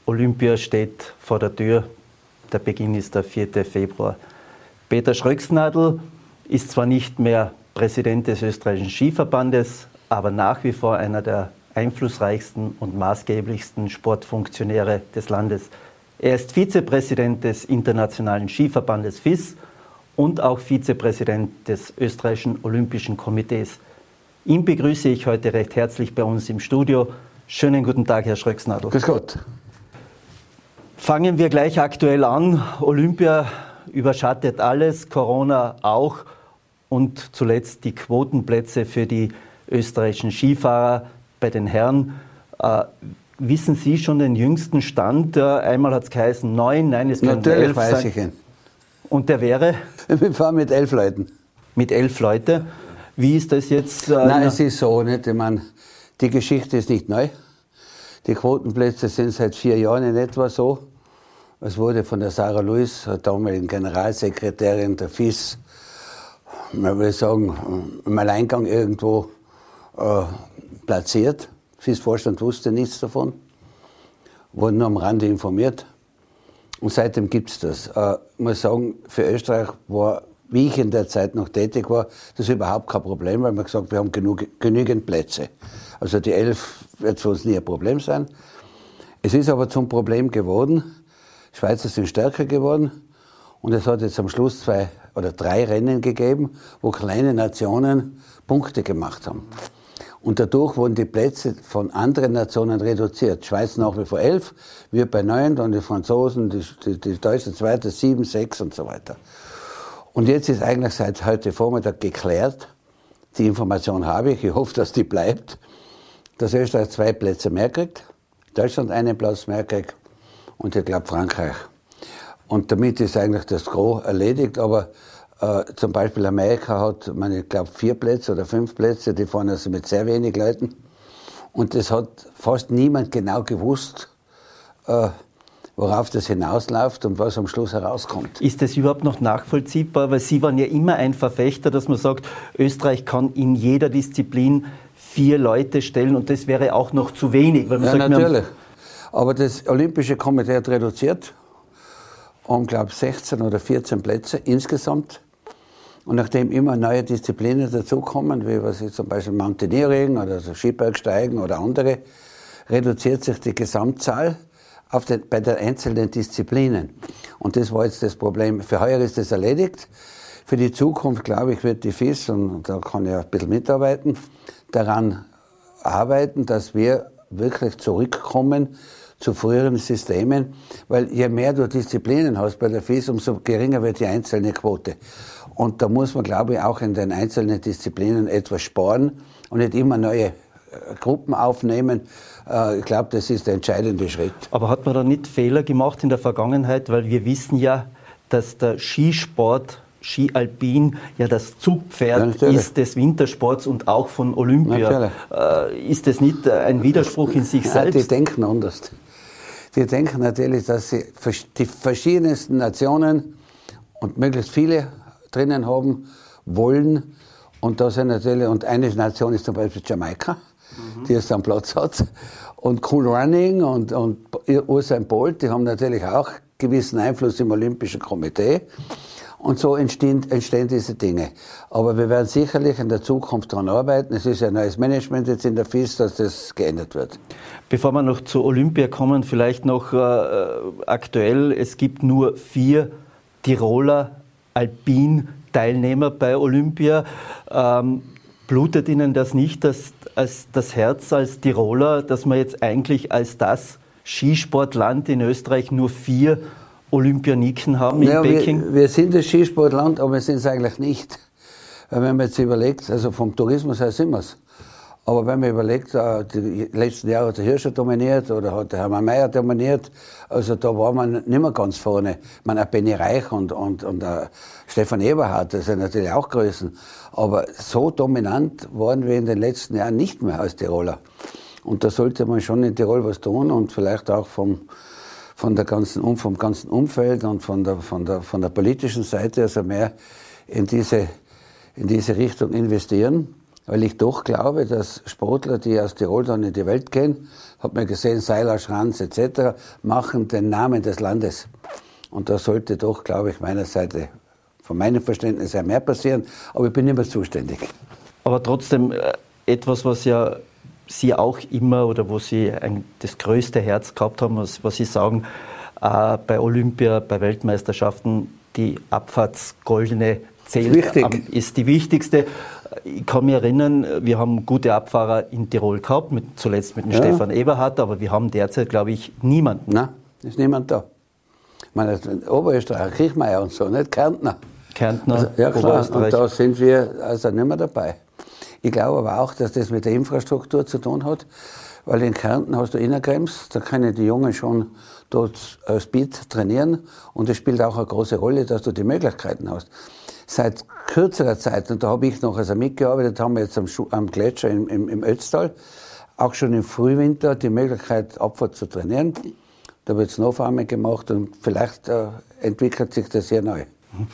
Olympia steht vor der Tür, der Beginn ist der 4. Februar. Peter Schröcksnadel ist zwar nicht mehr Präsident des österreichischen Skiverbandes, aber nach wie vor einer der einflussreichsten und maßgeblichsten Sportfunktionäre des Landes. Er ist Vizepräsident des Internationalen Skiverbandes FIS und auch Vizepräsident des österreichischen Olympischen Komitees. Ihn begrüße ich heute recht herzlich bei uns im Studio. Schönen guten Tag, Herr Schröcksnadel. Grüß Gott. Fangen wir gleich aktuell an. Olympia überschattet alles, Corona auch und zuletzt die Quotenplätze für die österreichischen Skifahrer bei den Herren. Äh, wissen Sie schon den jüngsten Stand? Äh, einmal hat es geheißen neun, nein, es können Natürlich elf weiß sein. ich ihn. Und der wäre? Wir fahren mit elf Leuten. Mit elf Leuten. Wie ist das jetzt? Äh, Nein, es ist so nicht. Ich meine, die Geschichte ist nicht neu. Die Quotenplätze sind seit vier Jahren in etwa so. Es wurde von der Sarah Lewis, damaligen Generalsekretärin der FIS, man will sagen, im Alleingang irgendwo äh, platziert. FIS-Vorstand wusste nichts davon, wurde nur am Rande informiert. Und seitdem gibt es das. Äh, ich muss sagen, für Österreich war wie ich in der Zeit noch tätig war, das überhaupt kein Problem, weil wir gesagt wir haben genug, genügend Plätze. Also die elf wird für uns nie ein Problem sein. Es ist aber zum Problem geworden. Schweizer sind stärker geworden und es hat jetzt am Schluss zwei oder drei Rennen gegeben, wo kleine Nationen Punkte gemacht haben. Und dadurch wurden die Plätze von anderen Nationen reduziert. Schweiz nach wie vor elf, wir bei neun, dann die Franzosen, die, die, die Deutschen zweiter, sieben, sechs und so weiter. Und jetzt ist eigentlich seit heute Vormittag geklärt, die Information habe ich, ich hoffe, dass die bleibt, dass Österreich zwei Plätze mehr kriegt, Deutschland einen Platz mehr kriegt und ich glaube Frankreich. Und damit ist eigentlich das Gros erledigt, aber äh, zum Beispiel Amerika hat, ich glaube, vier Plätze oder fünf Plätze, die fahren also mit sehr wenig Leuten. Und das hat fast niemand genau gewusst, äh, worauf das hinausläuft und was am Schluss herauskommt. Ist das überhaupt noch nachvollziehbar? Weil Sie waren ja immer ein Verfechter, dass man sagt, Österreich kann in jeder Disziplin vier Leute stellen und das wäre auch noch zu wenig. Weil man ja, sagt, natürlich. Aber das Olympische Komitee hat reduziert um, glaube 16 oder 14 Plätze insgesamt. Und nachdem immer neue Disziplinen dazukommen, wie was ich zum Beispiel Mountaineering oder so Skibergsteigen oder andere, reduziert sich die Gesamtzahl auf den, bei den einzelnen Disziplinen. Und das war jetzt das Problem. Für heuer ist das erledigt. Für die Zukunft, glaube ich, wird die FIS, und da kann ich auch ein bisschen mitarbeiten, daran arbeiten, dass wir wirklich zurückkommen zu früheren Systemen, weil je mehr du Disziplinen hast bei der FIS, umso geringer wird die einzelne Quote. Und da muss man, glaube ich, auch in den einzelnen Disziplinen etwas sparen und nicht immer neue äh, Gruppen aufnehmen, äh, ich glaube, das ist der entscheidende Schritt. Aber hat man da nicht Fehler gemacht in der Vergangenheit? Weil wir wissen ja, dass der Skisport Ski Alpin ja das Zugpferd ja, ist des Wintersports und auch von Olympia. Äh, ist das nicht ein Widerspruch in sich selbst? Ja, die denken anders. Die denken natürlich, dass sie die verschiedensten Nationen und möglichst viele drinnen haben wollen. Und da sind natürlich, und eine Nation ist zum Beispiel Jamaika mhm. die jetzt einen Platz hat. Und Cool Running und, und Usain Bolt, die haben natürlich auch gewissen Einfluss im Olympischen Komitee. Und so entstehen, entstehen diese Dinge. Aber wir werden sicherlich in der Zukunft daran arbeiten. Es ist ja ein neues Management jetzt in der FIS, dass das geändert wird. Bevor wir noch zur Olympia kommen, vielleicht noch äh, aktuell. Es gibt nur vier Tiroler Alpin Teilnehmer bei Olympia. Ähm, blutet Ihnen das nicht, dass, als das Herz als Tiroler, dass man jetzt eigentlich als das Skisportland in Österreich nur vier Olympioniken haben in ja, Peking? Wir, wir, sind das Skisportland, aber wir sind es eigentlich nicht. Wenn man jetzt überlegt, also vom Tourismus her sind wir es. Aber wenn man überlegt, äh, die letzten Jahre hat der Hirscher dominiert oder hat der Hermann Mayer dominiert, also da war man nicht mehr ganz vorne. Man auch Benny Reich und, und, und uh, Stefan Eberhardt, das sind natürlich auch Größen. Aber so dominant waren wir in den letzten Jahren nicht mehr als Tiroler. Und da sollte man schon in Tirol was tun und vielleicht auch vom, von der ganzen, vom ganzen Umfeld und von der, von, der, von der politischen Seite also mehr in diese, in diese Richtung investieren weil ich doch glaube, dass Sportler, die aus Tirol dann in die Welt gehen, hat man gesehen, Seiler, Schranz etc., machen den Namen des Landes. Und da sollte doch, glaube ich, meiner Seite, von meinem Verständnis her mehr passieren, aber ich bin mehr zuständig. Aber trotzdem äh, etwas, was ja Sie auch immer oder wo Sie ein, das größte Herz gehabt haben, was, was Sie sagen, äh, bei Olympia, bei Weltmeisterschaften, die Abfahrtsgoldene zählt, ist, ist die wichtigste. Ich kann mich erinnern, wir haben gute Abfahrer in Tirol gehabt, mit, zuletzt mit dem ja. Stefan Eberhardt, aber wir haben derzeit, glaube ich, niemanden. Nein, ist niemand da. Ich meine, Oberösterreicher, Kriechmeier und so, nicht Kärntner. Kärntner, also, Ja klar, und da sind wir also nicht mehr dabei. Ich glaube aber auch, dass das mit der Infrastruktur zu tun hat, weil in Kärnten hast du Innerkrems, da können die Jungen schon dort äh, Speed trainieren und es spielt auch eine große Rolle, dass du die Möglichkeiten hast seit kürzerer Zeit, und da habe ich noch also mitgearbeitet, haben wir jetzt am, am Gletscher im, im, im Ötztal auch schon im Frühwinter die Möglichkeit, Abfahrt zu trainieren. Da wird es Nachahmung gemacht und vielleicht äh, entwickelt sich das hier neu. Mhm.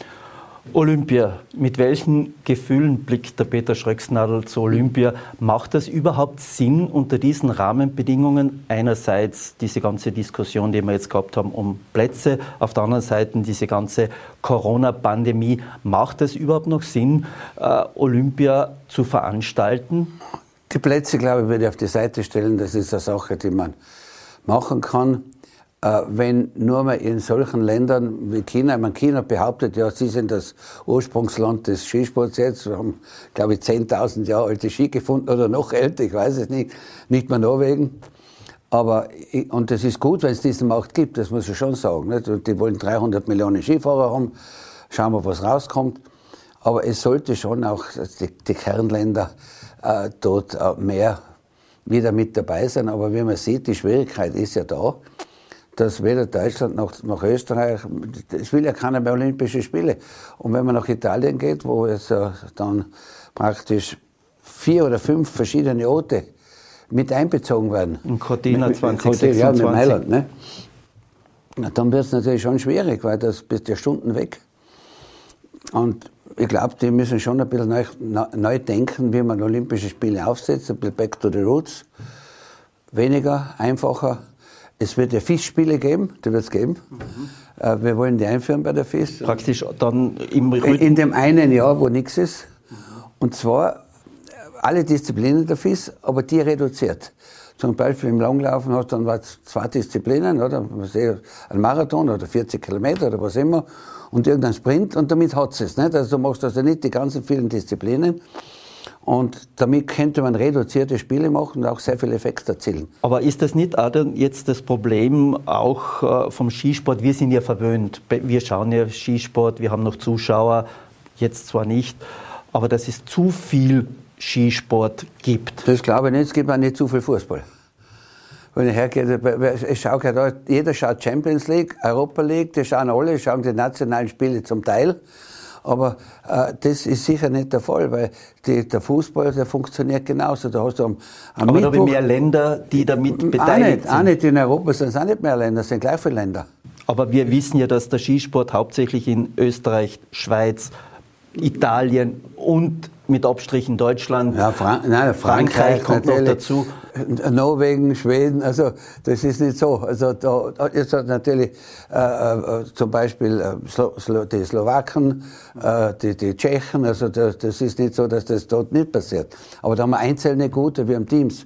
Olympia. Mit welchen Gefühlen blickt der Peter Schröcksnadel zu Olympia? Macht das überhaupt Sinn unter diesen Rahmenbedingungen? Einerseits diese ganze Diskussion, die wir jetzt gehabt haben, um Plätze, auf der anderen Seite diese ganze Corona-Pandemie. Macht es überhaupt noch Sinn, äh, Olympia zu veranstalten? Die Plätze, glaube ich, würde ich auf die Seite stellen. Das ist eine Sache, die man machen kann. Äh, wenn nur mal in solchen Ländern wie China, man China behauptet, ja, sie sind das Ursprungsland des Skisports jetzt, wir haben, glaube ich, 10.000 Jahre alte Ski gefunden oder noch älter, ich weiß es nicht, nicht mehr Norwegen. Aber, und das ist gut, wenn es diesen Markt gibt, das muss ich schon sagen. Nicht? Und die wollen 300 Millionen Skifahrer haben, schauen wir, was rauskommt. Aber es sollte schon auch die, die Kernländer äh, dort äh, mehr wieder mit dabei sein. Aber wie man sieht, die Schwierigkeit ist ja da dass weder Deutschland noch, noch Österreich, es will ja keiner mehr Olympische Spiele. Und wenn man nach Italien geht, wo es dann praktisch vier oder fünf verschiedene Orte mit einbezogen werden. In Cortina 2026. Ja, mit Mailand, ne? dann wird es natürlich schon schwierig, weil das bist ja Stunden weg. Und ich glaube, die müssen schon ein bisschen neu, neu, denken, wie man Olympische Spiele aufsetzt, ein bisschen back to the roots. Weniger, einfacher es wird ja Fischspiele geben, die wird es geben. Mhm. Wir wollen die einführen bei der FIS. Praktisch dann im Rücken. In dem einen Jahr, wo nichts ist. Und zwar alle Disziplinen der FIS, aber die reduziert. Zum Beispiel im Langlaufen hast du dann zwei Disziplinen, oder? Ein Marathon oder 40 Kilometer oder was immer und irgendein Sprint und damit hat es. Nicht? Also du machst also nicht die ganzen vielen Disziplinen, und damit könnte man reduzierte Spiele machen und auch sehr viel Effekt erzielen. Aber ist das nicht auch jetzt das Problem auch äh, vom Skisport? Wir sind ja verwöhnt. Wir schauen ja Skisport, wir haben noch Zuschauer, jetzt zwar nicht, aber dass es zu viel Skisport gibt. Das glaube ich nicht. Es gibt auch nicht zu viel Fußball. Wenn ich hergehe, ich schaue da, jeder schaut Champions League, Europa League, die schauen alle, schauen die nationalen Spiele zum Teil. Aber äh, das ist sicher nicht der Fall, weil die, der Fußball, der funktioniert genauso. Da hast du am, am Aber Mittwoch, da mehr Länder, die damit beteiligt auch nicht, sind. Auch nicht in Europa sind es auch nicht mehr Länder, es sind gleich viele Länder. Aber wir wissen ja, dass der Skisport hauptsächlich in Österreich, Schweiz, Italien und mit Abstrichen Deutschland. Ja, Fran nein, Frankreich, Frankreich kommt noch dazu. Norwegen, Schweden, also das ist nicht so. Also da, jetzt hat natürlich äh, äh, zum Beispiel äh, Slo Slo die Slowaken, äh, die, die Tschechen, also das, das, ist nicht so, dass das dort nicht passiert. Aber da haben wir einzelne gute, wir haben Teams.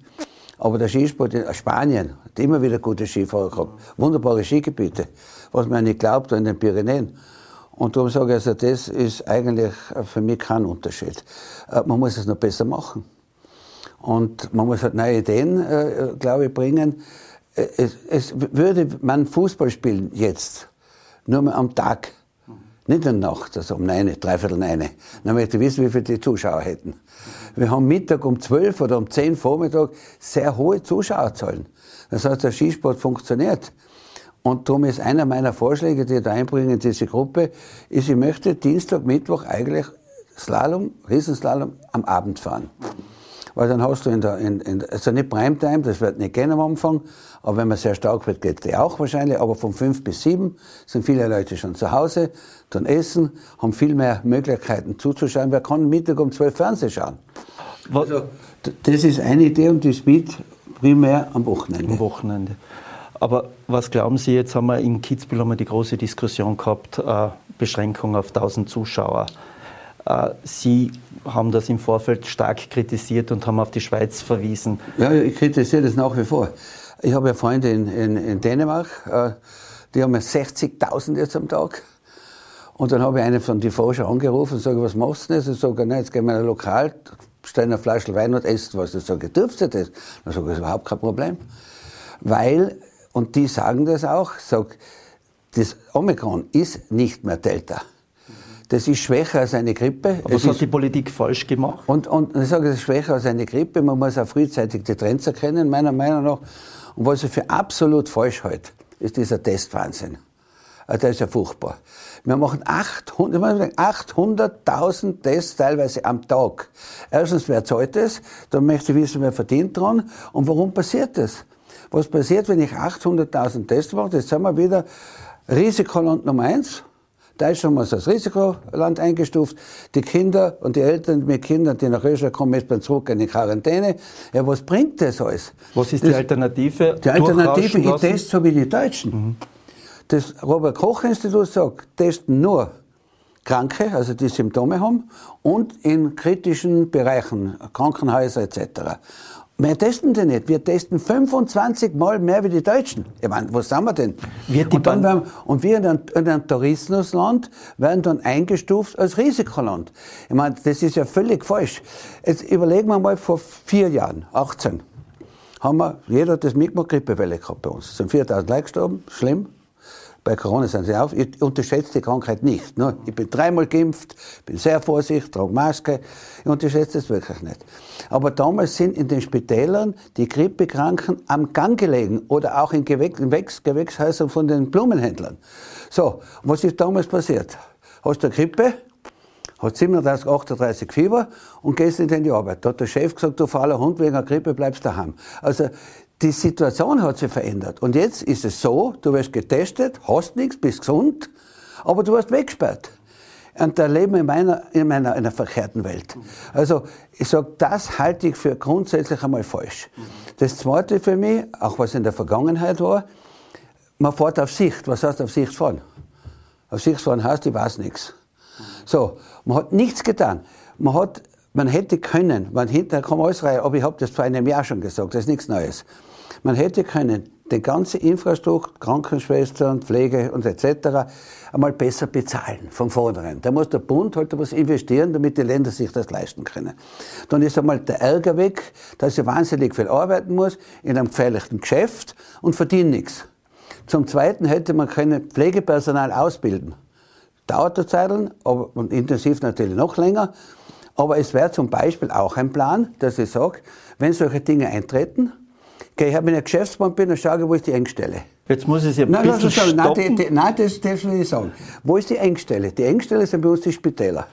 Aber der Skisport in Spanien hat immer wieder gute Skifahrer gehabt. Wunderbare Skigebiete, was man nicht glaubt, in den Pyrenäen. Und darum sage ich, also das ist eigentlich für mich kein Unterschied. Äh, man muss es noch besser machen. Und man muss halt neue Ideen, äh, glaube ich, bringen. Äh, es, es, würde man Fußball spielen jetzt, nur mal am Tag, nicht in der Nacht, also um neun, dreiviertel neun, dann möchte ich wissen, wie viele die Zuschauer hätten. Wir haben Mittag um zwölf oder um zehn Vormittag sehr hohe Zuschauerzahlen. Das heißt, der Skisport funktioniert. Und darum ist einer meiner Vorschläge, die ich da einbringen in diese Gruppe, ist, ich möchte Dienstag, Mittwoch eigentlich Slalom, Riesenslalom am Abend fahren. Weil dann hast du in der, in, in, also nicht Primetime, das wird nicht gehen am Anfang, aber wenn man sehr stark wird, geht die auch wahrscheinlich, aber von fünf bis sieben sind viele Leute schon zu Hause, dann essen, haben viel mehr Möglichkeiten zuzuschauen. Wer kann Mittag um zwölf Fernsehen schauen? Also, das ist eine Idee und die Speed primär am Wochenende. Am Wochenende. Aber was glauben Sie, jetzt haben wir in Kitzbühel haben wir die große Diskussion gehabt, äh, Beschränkung auf 1000 Zuschauer. Äh, Sie haben das im Vorfeld stark kritisiert und haben auf die Schweiz verwiesen. Ja, ich kritisiere das nach wie vor. Ich habe ja Freunde in, in, in Dänemark, äh, die haben ja 60.000 jetzt am Tag. Und dann habe ich einen von den Forscher angerufen und sage, was machst du denn? Sie sagen, jetzt gehen wir in ein Lokal, stellen eine Flasche Wein und essen was. Ich sage, dürft ihr das? Dann sage ich, das ist überhaupt kein Problem. Weil und die sagen das auch, sag, das Omikron ist nicht mehr Delta. Das ist schwächer als eine Grippe. Aber was hat die Politik falsch gemacht? Und, und ich sage, es ist schwächer als eine Grippe. Man muss auch frühzeitig die Trends erkennen, meiner Meinung nach. Und was ich für absolut falsch halte, ist dieser Testwahnsinn. Also der ist ja furchtbar. Wir machen 800.000 800 Tests teilweise am Tag. Erstens, wer zahlt das? Dann möchte ich wissen, wer verdient dran und warum passiert das? Was passiert, wenn ich 800.000 Tests mache? Jetzt sind wir wieder Risikoland Nummer eins. Deutschland haben wir als Risikoland eingestuft. Die Kinder und die Eltern mit Kindern, die nach Österreich kommen, jetzt beim Zurück in die Quarantäne. Ja, was bringt das alles? Was ist die Alternative? Die Alternative, ich teste so wie die Deutschen. Mhm. Das Robert-Koch-Institut sagt, testen nur Kranke, also die Symptome haben, und in kritischen Bereichen, Krankenhäuser etc. Wir testen die nicht. Wir testen 25 Mal mehr wie die Deutschen. Ich meine, wo sind wir denn? Wird die und, dann werden, und wir in einem, in einem Tourismusland werden dann eingestuft als Risikoland. Ich meine, das ist ja völlig falsch. Jetzt überlegen wir mal vor vier Jahren, 18, haben wir, jeder hat das mitgemacht, Grippewelle gehabt bei uns. Es sind 4000 Leute gestorben, schlimm. Bei Corona sind sie auf. Ich unterschätze die Krankheit nicht. Ne? Ich bin dreimal geimpft, bin sehr vorsichtig, trage Maske. Ich unterschätze das wirklich nicht. Aber damals sind in den Spitälern die Grippekranken am Gang gelegen oder auch in Gewächs Gewächshäusern von den Blumenhändlern. So, was ist damals passiert? Hast du eine Grippe, hat 37, 38 Fieber und gehst in die Arbeit. Da hat der Chef gesagt, du fauler Hund, wegen einer Grippe bleibst daheim. Also die Situation hat sich verändert. Und jetzt ist es so, du wirst getestet, hast nichts, bist gesund, aber du wirst weggesperrt. Und da leben wir in meiner, in meiner, in einer verkehrten Welt. Also, ich sage, das halte ich für grundsätzlich einmal falsch. Das zweite für mich, auch was in der Vergangenheit war, man fährt auf Sicht. Was heißt auf Sicht fahren? Auf Sicht fahren heißt, ich weiß nichts. So, man hat nichts getan. Man hat, man hätte können, man hinterher kann alles rein, aber ich habe das vor einem Jahr schon gesagt, das ist nichts Neues. Man hätte können die ganze Infrastruktur, Krankenschwestern, Pflege und etc. einmal besser bezahlen von vornherein. Da muss der Bund halt was investieren, damit die Länder sich das leisten können. Dann ist einmal der Ärger weg, dass ich wahnsinnig viel arbeiten muss in einem gefährlichen Geschäft und verdiene nichts. Zum Zweiten hätte man können Pflegepersonal ausbilden. Dauert eine Zeit, aber, und intensiv natürlich noch länger. Aber es wäre zum Beispiel auch ein Plan, dass ich sage, wenn solche Dinge eintreten, Okay, ich habe eine Geschäftsmann bin, dann schaue ich, wo ist die Engstelle. Jetzt muss ich Sie ein nein, bisschen sagen, nein, die, die, nein, das, das will ich sagen. Wo ist die Engstelle? Die Engstelle sind bei uns die Spitäler.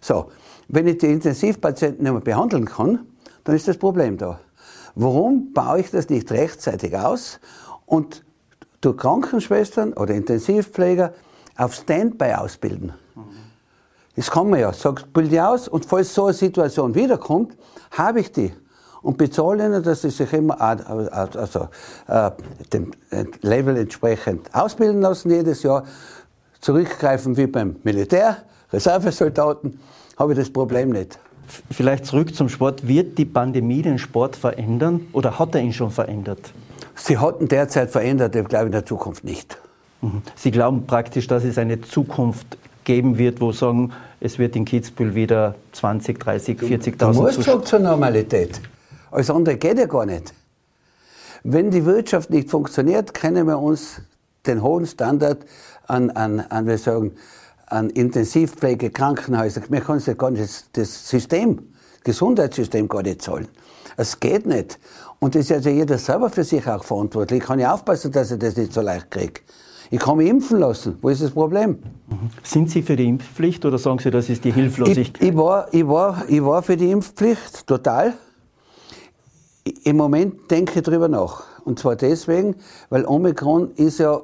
So, wenn ich die Intensivpatienten nicht mehr behandeln kann, dann ist das Problem da. Warum baue ich das nicht rechtzeitig aus und durch Krankenschwestern oder Intensivpfleger auf Standby ausbilden? Das kann man ja. Sag, bilde die aus und falls so eine Situation wiederkommt, habe ich die und bezahle ihnen, dass sie sich immer also, äh, dem Level entsprechend ausbilden lassen jedes Jahr, zurückgreifen wie beim Militär, Reservesoldaten, habe ich das Problem nicht. Vielleicht zurück zum Sport. Wird die Pandemie den Sport verändern oder hat er ihn schon verändert? Sie hat ihn derzeit verändert, ich glaube in der Zukunft nicht. Mhm. Sie glauben praktisch, dass es eine Zukunft geben wird, wo sagen, es wird in Kitzbühel wieder 20, 30, 40.000 Du musst zurück zur Normalität. Alles andere geht ja gar nicht. Wenn die Wirtschaft nicht funktioniert, können wir uns den hohen Standard an, an, an wir sagen, an Intensivpflege, Krankenhäuser, wir können ja gar nicht das System, Gesundheitssystem gar nicht zahlen. Es geht nicht. Und das ist also jeder selber für sich auch verantwortlich. Ich kann ja aufpassen, dass ich das nicht so leicht kriege. Ich kann mich impfen lassen. Wo ist das Problem? Mhm. Sind Sie für die Impfpflicht oder sagen Sie, das ist die Hilflosigkeit? Ich, ich, war, ich, war, ich war für die Impfpflicht, total. Im Moment denke ich darüber nach. Und zwar deswegen, weil Omikron ist ja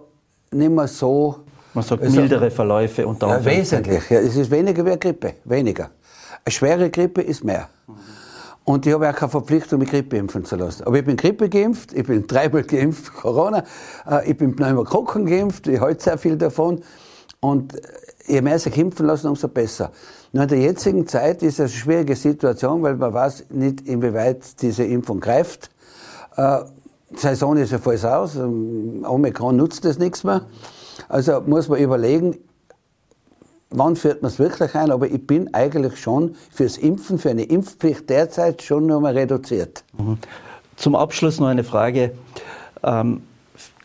nicht mehr so. Man sagt also, mildere Verläufe und ja, Wesentlich. Ja, es ist weniger wie eine Grippe. Weniger. Eine schwere Grippe ist mehr. Und ich habe auch keine Verpflichtung, mich Grippe impfen zu lassen. Aber ich bin Grippe geimpft, ich bin dreimal geimpft, Corona, äh, ich bin Pneumokokken geimpft, ich halte sehr viel davon. Und je mehr sich impfen lassen, umso besser. Nur in der jetzigen Zeit ist es eine schwierige Situation, weil man weiß nicht, inwieweit diese Impfung greift. Äh, Saison ist ja voll aus, Omikron nutzt das nichts mehr. Also muss man überlegen, wann führt man es wirklich ein, aber ich bin eigentlich schon fürs Impfen, für eine Impfpflicht derzeit schon nur reduziert. Mhm. Zum Abschluss noch eine Frage. Ähm,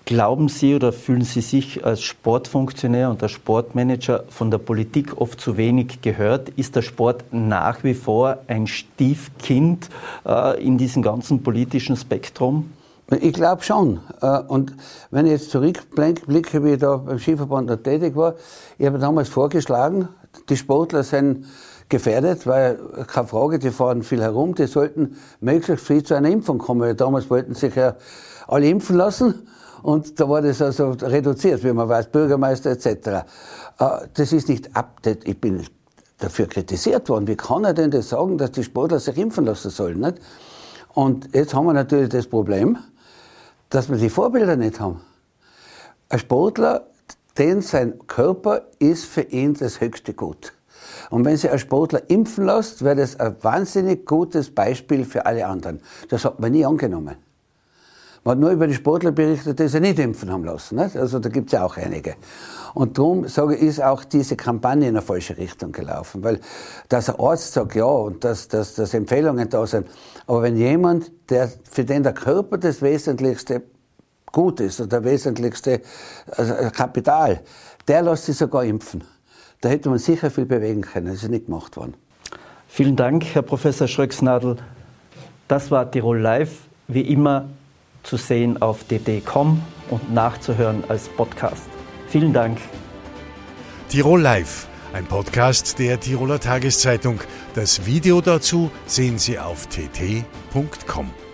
Glauben Sie oder fühlen Sie sich als Sportfunktionär und als Sportmanager von der Politik oft zu wenig gehört? Ist der Sport nach wie vor ein Stiefkind äh, in diesem ganzen politischen Spektrum? Ich glaube schon. Äh, und wenn ich jetzt zurückblicke, wie ich da beim Skiverband noch tätig war, ich habe damals vorgeschlagen, die Sportler sind gefährdet, weil, keine Frage, die fahren viel herum, die sollten möglichst früh zu einer Impfung kommen. Damals wollten sich ja alle impfen lassen. Und da war das also reduziert, wie man weiß, Bürgermeister etc. Äh, das ist nicht ab. Ich bin dafür kritisiert worden. Wie kann er denn das sagen, dass die Sportler sich impfen lassen sollen? Nicht? Und jetzt haben wir natürlich das Problem, dass wir die Vorbilder nicht haben. Ein Sportler, denn sein Körper ist für ihn das höchste Gut. Und wenn Sie einen Sportler impfen lässt, wäre das ein wahnsinnig gutes Beispiel für alle anderen. Das hat man nie angenommen. Man hat nur über die Sportler berichtet, die sie nicht impfen haben lassen. Nicht? Also da gibt es ja auch einige. Und darum sage ich, ist auch diese Kampagne in eine falsche Richtung gelaufen. Weil, dass ein Arzt sagt, ja, und dass, dass, dass Empfehlungen da sind. Aber wenn jemand, der, für den der Körper das Wesentlichste gut ist, oder der wesentlichste also Kapital, der lässt sich sogar impfen. Da hätte man sicher viel bewegen können. Das ist nicht gemacht worden. Vielen Dank, Herr Professor Schröcksnadel. Das war Tirol Live. Wie immer zu sehen auf dd.com und nachzuhören als Podcast. Vielen Dank. Tirol Live, ein Podcast der Tiroler Tageszeitung. Das Video dazu sehen Sie auf tt.com.